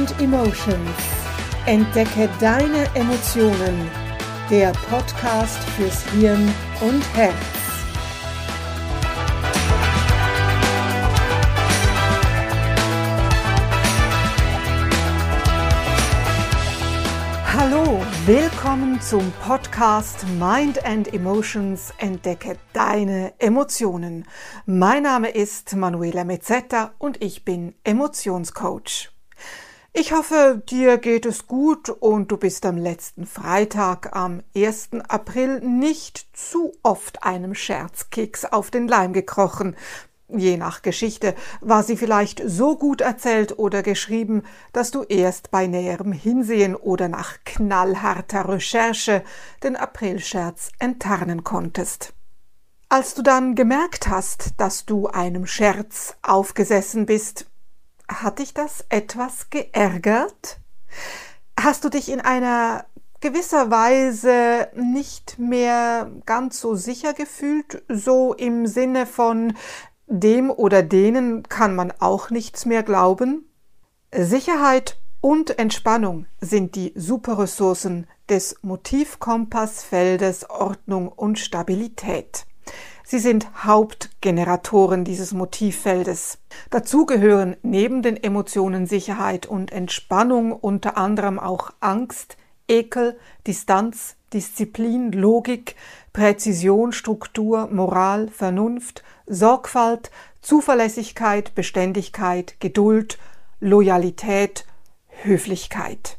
and Emotions. Entdecke deine Emotionen. Der Podcast fürs Hirn und Herz. Hallo, willkommen zum Podcast Mind and Emotions. Entdecke deine Emotionen. Mein Name ist Manuela Mezzetta und ich bin Emotionscoach. Ich hoffe, dir geht es gut und du bist am letzten Freitag, am 1. April, nicht zu oft einem Scherzkeks auf den Leim gekrochen. Je nach Geschichte war sie vielleicht so gut erzählt oder geschrieben, dass du erst bei näherem Hinsehen oder nach knallharter Recherche den Aprilscherz enttarnen konntest. Als du dann gemerkt hast, dass du einem Scherz aufgesessen bist, hat dich das etwas geärgert? Hast du dich in einer gewisser Weise nicht mehr ganz so sicher gefühlt, so im Sinne von dem oder denen kann man auch nichts mehr glauben? Sicherheit und Entspannung sind die Superressourcen des Motivkompassfeldes Ordnung und Stabilität. Sie sind Hauptgeneratoren dieses Motivfeldes. Dazu gehören neben den Emotionen Sicherheit und Entspannung unter anderem auch Angst, Ekel, Distanz, Disziplin, Logik, Präzision, Struktur, Moral, Vernunft, Sorgfalt, Zuverlässigkeit, Beständigkeit, Geduld, Loyalität, Höflichkeit.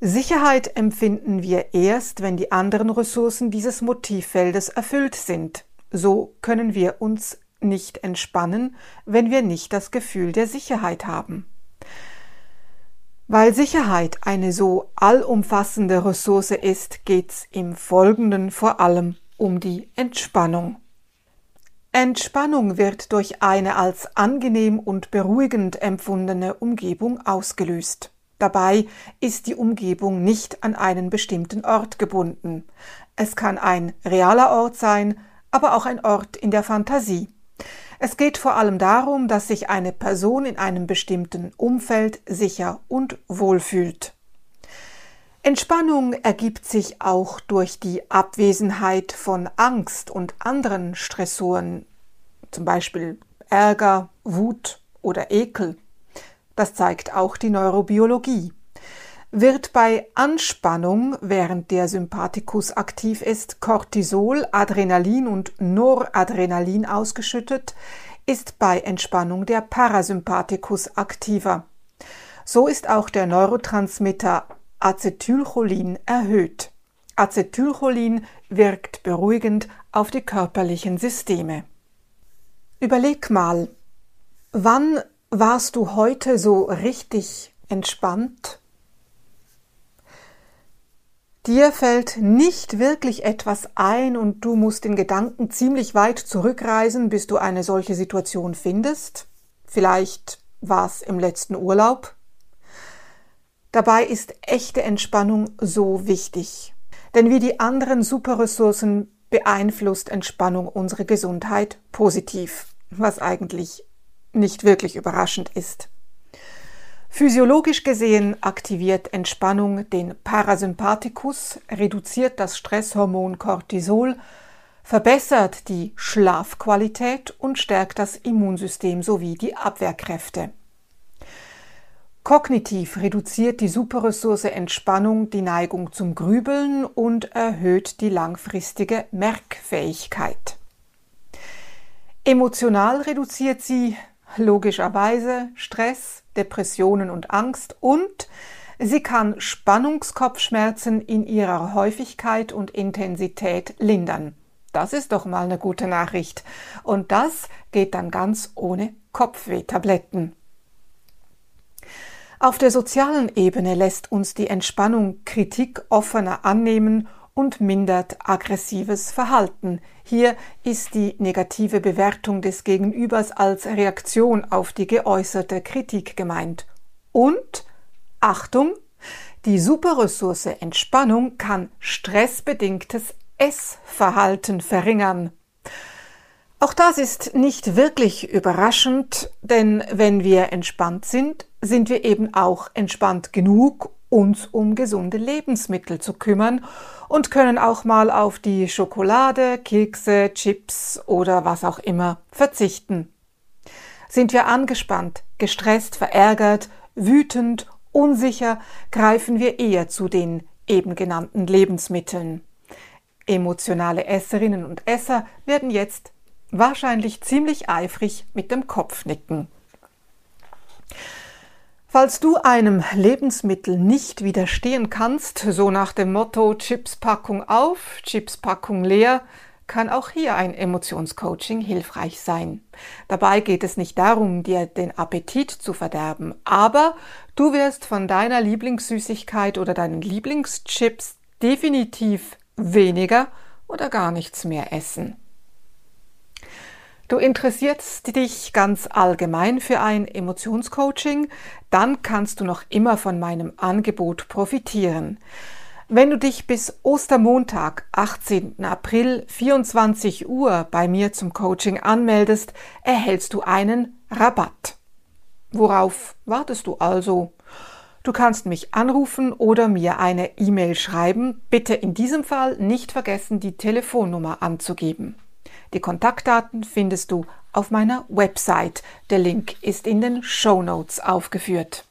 Sicherheit empfinden wir erst, wenn die anderen Ressourcen dieses Motivfeldes erfüllt sind. So können wir uns nicht entspannen, wenn wir nicht das Gefühl der Sicherheit haben. Weil Sicherheit eine so allumfassende Ressource ist, geht's im Folgenden vor allem um die Entspannung. Entspannung wird durch eine als angenehm und beruhigend empfundene Umgebung ausgelöst. Dabei ist die Umgebung nicht an einen bestimmten Ort gebunden. Es kann ein realer Ort sein, aber auch ein Ort in der Fantasie. Es geht vor allem darum, dass sich eine Person in einem bestimmten Umfeld sicher und wohl fühlt. Entspannung ergibt sich auch durch die Abwesenheit von Angst und anderen Stressoren, zum Beispiel Ärger, Wut oder Ekel. Das zeigt auch die Neurobiologie. Wird bei Anspannung, während der Sympathikus aktiv ist, Cortisol, Adrenalin und Noradrenalin ausgeschüttet, ist bei Entspannung der Parasympathikus aktiver. So ist auch der Neurotransmitter Acetylcholin erhöht. Acetylcholin wirkt beruhigend auf die körperlichen Systeme. Überleg mal, wann warst du heute so richtig entspannt? Dir fällt nicht wirklich etwas ein und du musst in Gedanken ziemlich weit zurückreisen, bis du eine solche Situation findest. Vielleicht war es im letzten Urlaub. Dabei ist echte Entspannung so wichtig. Denn wie die anderen Superressourcen beeinflusst Entspannung unsere Gesundheit positiv, was eigentlich nicht wirklich überraschend ist. Physiologisch gesehen aktiviert Entspannung den Parasympathikus, reduziert das Stresshormon Cortisol, verbessert die Schlafqualität und stärkt das Immunsystem sowie die Abwehrkräfte. Kognitiv reduziert die Superressource Entspannung die Neigung zum Grübeln und erhöht die langfristige Merkfähigkeit. Emotional reduziert sie logischerweise Stress, Depressionen und Angst und sie kann Spannungskopfschmerzen in ihrer Häufigkeit und Intensität lindern. Das ist doch mal eine gute Nachricht. Und das geht dann ganz ohne Kopfwehtabletten. Auf der sozialen Ebene lässt uns die Entspannung Kritik offener annehmen und mindert aggressives Verhalten. Hier ist die negative Bewertung des Gegenübers als Reaktion auf die geäußerte Kritik gemeint. Und Achtung, die Superressource Entspannung kann stressbedingtes Essverhalten verringern. Auch das ist nicht wirklich überraschend, denn wenn wir entspannt sind, sind wir eben auch entspannt genug, uns um gesunde Lebensmittel zu kümmern und können auch mal auf die Schokolade, Kekse, Chips oder was auch immer verzichten. Sind wir angespannt, gestresst, verärgert, wütend, unsicher, greifen wir eher zu den eben genannten Lebensmitteln. Emotionale Esserinnen und Esser werden jetzt wahrscheinlich ziemlich eifrig mit dem Kopf nicken. Falls du einem Lebensmittel nicht widerstehen kannst, so nach dem Motto Chipspackung auf, Chipspackung leer, kann auch hier ein Emotionscoaching hilfreich sein. Dabei geht es nicht darum, dir den Appetit zu verderben, aber du wirst von deiner Lieblingssüßigkeit oder deinen Lieblingschips definitiv weniger oder gar nichts mehr essen. Du interessierst dich ganz allgemein für ein Emotionscoaching, dann kannst du noch immer von meinem Angebot profitieren. Wenn du dich bis Ostermontag, 18. April, 24 Uhr bei mir zum Coaching anmeldest, erhältst du einen Rabatt. Worauf wartest du also? Du kannst mich anrufen oder mir eine E-Mail schreiben. Bitte in diesem Fall nicht vergessen, die Telefonnummer anzugeben. Die Kontaktdaten findest du auf meiner Website. Der Link ist in den Show Notes aufgeführt.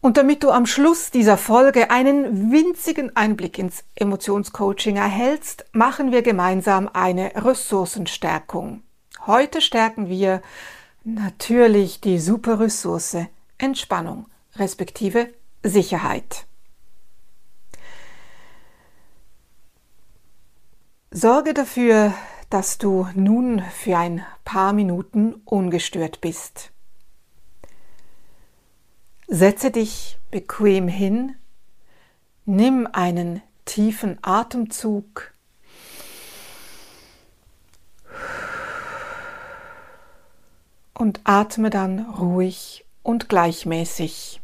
Und damit du am Schluss dieser Folge einen winzigen Einblick ins Emotionscoaching erhältst, machen wir gemeinsam eine Ressourcenstärkung. Heute stärken wir natürlich die super Ressource Entspannung respektive Sicherheit. Sorge dafür, dass du nun für ein paar Minuten ungestört bist. Setze dich bequem hin, nimm einen tiefen Atemzug und atme dann ruhig und gleichmäßig.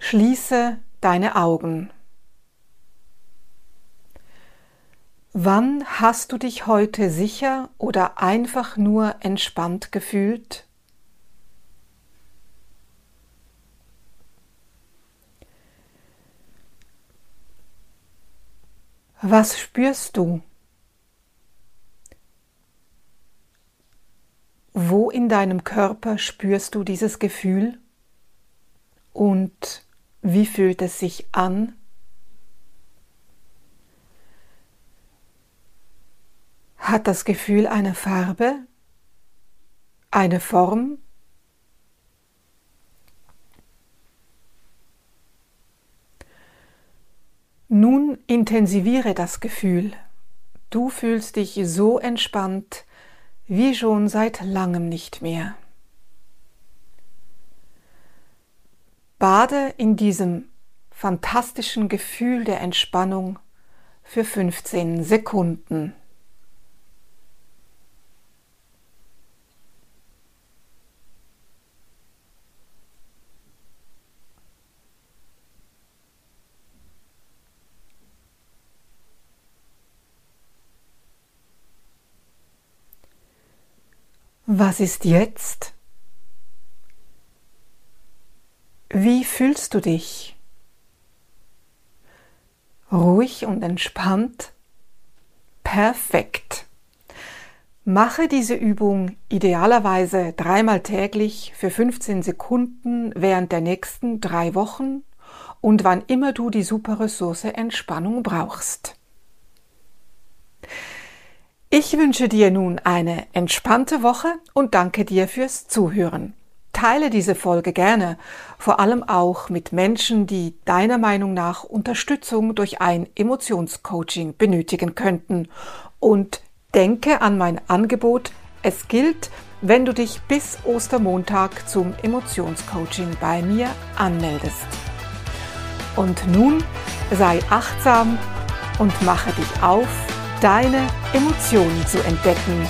Schließe deine Augen. Wann hast du dich heute sicher oder einfach nur entspannt gefühlt? Was spürst du? Wo in deinem Körper spürst du dieses Gefühl? Und wie fühlt es sich an? Hat das Gefühl eine Farbe? Eine Form? Nun intensiviere das Gefühl. Du fühlst dich so entspannt wie schon seit langem nicht mehr. Bade in diesem fantastischen Gefühl der Entspannung für 15 Sekunden. Was ist jetzt? Wie fühlst du dich? Ruhig und entspannt? Perfekt. Mache diese Übung idealerweise dreimal täglich für 15 Sekunden während der nächsten drei Wochen und wann immer du die super Ressource Entspannung brauchst. Ich wünsche dir nun eine entspannte Woche und danke dir fürs Zuhören. Teile diese Folge gerne, vor allem auch mit Menschen, die deiner Meinung nach Unterstützung durch ein Emotionscoaching benötigen könnten. Und denke an mein Angebot. Es gilt, wenn du dich bis Ostermontag zum Emotionscoaching bei mir anmeldest. Und nun sei achtsam und mache dich auf deine Emotionen zu entdecken